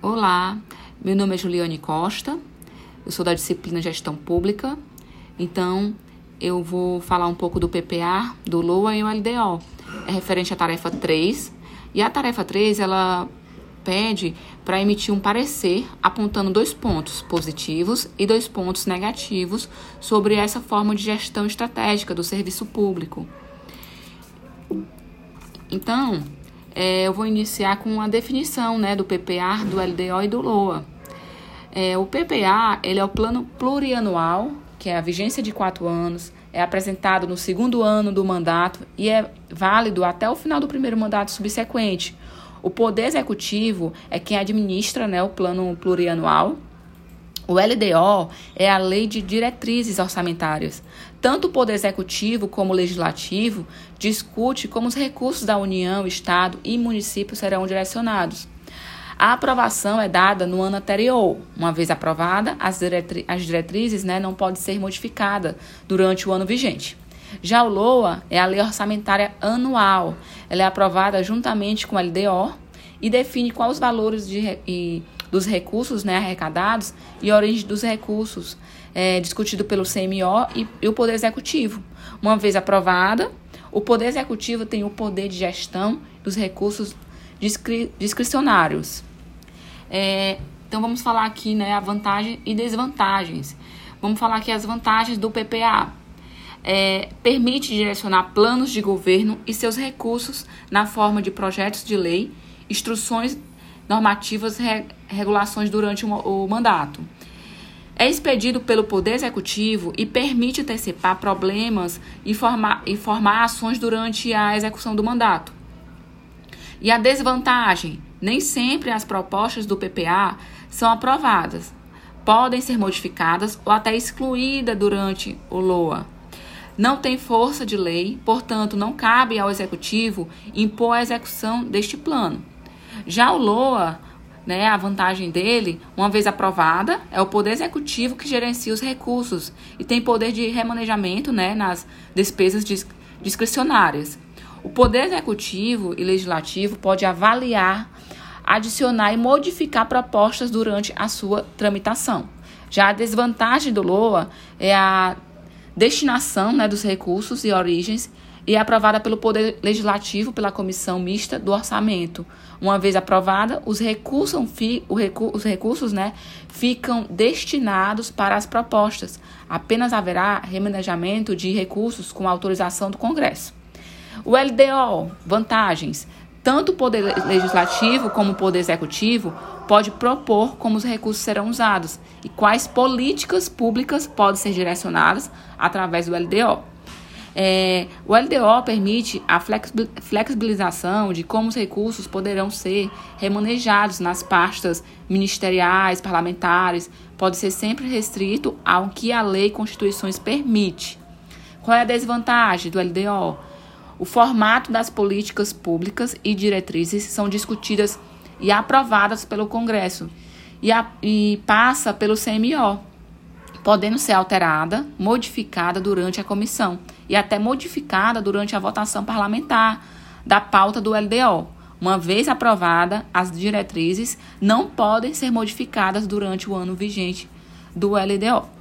Olá, meu nome é Juliane Costa, eu sou da disciplina Gestão Pública, então eu vou falar um pouco do PPA, do LOA e o LDO. É referente à tarefa 3, e a tarefa 3 ela pede para emitir um parecer apontando dois pontos positivos e dois pontos negativos sobre essa forma de gestão estratégica do serviço público. Então, é, eu vou iniciar com a definição né, do PPA, do LDO e do LOA. É, o PPA ele é o plano plurianual, que é a vigência de quatro anos, é apresentado no segundo ano do mandato e é válido até o final do primeiro mandato subsequente. O Poder Executivo é quem administra né, o plano plurianual o LDO é a Lei de Diretrizes Orçamentárias. Tanto o Poder Executivo como o Legislativo discute como os recursos da União, Estado e município serão direcionados. A aprovação é dada no ano anterior. Uma vez aprovada, as, diretri as diretrizes né, não podem ser modificadas durante o ano vigente. Já o LOA é a Lei Orçamentária Anual. Ela é aprovada juntamente com o LDO e define quais os valores de, e dos recursos né, arrecadados e origem dos recursos é, discutido pelo CMO e, e o Poder Executivo. Uma vez aprovada, o Poder Executivo tem o poder de gestão dos recursos discri discricionários. É, então vamos falar aqui né, a vantagem e desvantagens. Vamos falar aqui as vantagens do PPA. É, permite direcionar planos de governo e seus recursos na forma de projetos de lei, instruções normativas e regulações durante o mandato. É expedido pelo Poder Executivo e permite antecipar problemas e formar, e formar ações durante a execução do mandato. E a desvantagem: nem sempre as propostas do PPA são aprovadas. Podem ser modificadas ou até excluídas durante o LOA. Não tem força de lei, portanto, não cabe ao Executivo impor a execução deste plano. Já o LOA, né, a vantagem dele, uma vez aprovada, é o Poder Executivo que gerencia os recursos e tem poder de remanejamento né, nas despesas discricionárias. O Poder Executivo e Legislativo pode avaliar, adicionar e modificar propostas durante a sua tramitação. Já a desvantagem do LOA é a destinação né, dos recursos e origens e é aprovada pelo Poder Legislativo pela Comissão Mista do Orçamento. Uma vez aprovada, os recursos, os recursos né, ficam destinados para as propostas. Apenas haverá remanejamento de recursos com autorização do Congresso. O LDO, vantagens. Tanto o Poder Legislativo como o Poder Executivo pode propor como os recursos serão usados e quais políticas públicas podem ser direcionadas através do LDO. É, o LDO permite a flexibilização de como os recursos poderão ser remanejados nas pastas ministeriais, parlamentares, pode ser sempre restrito ao que a lei e constituições permite. Qual é a desvantagem do LDO? O formato das políticas públicas e diretrizes são discutidas e aprovadas pelo Congresso e, a, e passa pelo CMO, podendo ser alterada, modificada durante a comissão e até modificada durante a votação parlamentar da pauta do LDO. Uma vez aprovada, as diretrizes não podem ser modificadas durante o ano vigente do LDO.